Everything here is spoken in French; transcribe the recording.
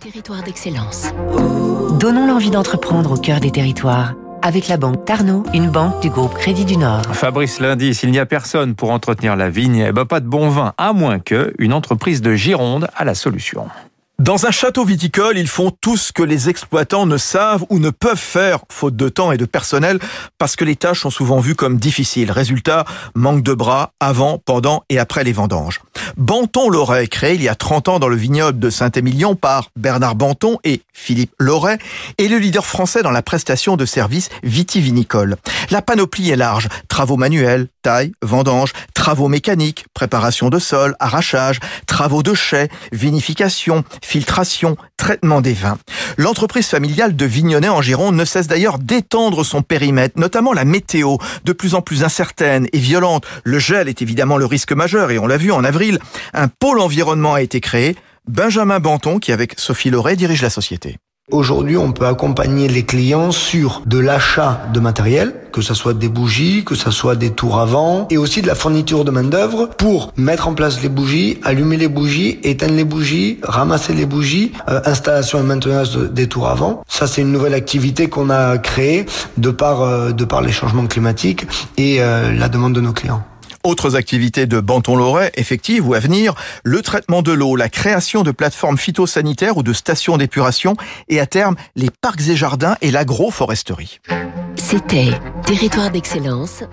Territoire d'excellence. Donnons l'envie d'entreprendre au cœur des territoires avec la banque Tarno, une banque du groupe Crédit du Nord. Fabrice Lundi, s'il n'y a personne pour entretenir la vigne, eh ben pas de bon vin, à moins que une entreprise de Gironde a la solution. Dans un château viticole, ils font tout ce que les exploitants ne savent ou ne peuvent faire, faute de temps et de personnel, parce que les tâches sont souvent vues comme difficiles. Résultat, manque de bras avant, pendant et après les vendanges. Banton Loret, créé il y a 30 ans dans le vignoble de Saint-Émilion par Bernard Banton et Philippe Loret, est le leader français dans la prestation de services vitivinicole. La panoplie est large. Travaux manuels, taille, vendange, travaux mécaniques, préparation de sol, arrachage, travaux de chais, vinification, filtration, traitement des vins. L'entreprise familiale de Vignonnet en Gironde ne cesse d'ailleurs d'étendre son périmètre, notamment la météo, de plus en plus incertaine et violente. Le gel est évidemment le risque majeur et on l'a vu en avril, un pôle environnement a été créé. Benjamin Banton, qui avec Sophie Loret dirige la société. Aujourd'hui, on peut accompagner les clients sur de l'achat de matériel, que ce soit des bougies, que ce soit des tours avant, et aussi de la fourniture de main-d'œuvre pour mettre en place les bougies, allumer les bougies, éteindre les bougies, ramasser les bougies, euh, installation et maintenance des tours avant. Ça, c'est une nouvelle activité qu'on a créée de par, euh, les changements climatiques et euh, la demande de nos clients. Autres activités de Banton-Loret, effectives ou à venir, le traitement de l'eau, la création de plateformes phytosanitaires ou de stations d'épuration et à terme les parcs et jardins et l'agroforesterie. C'était Territoire d'excellence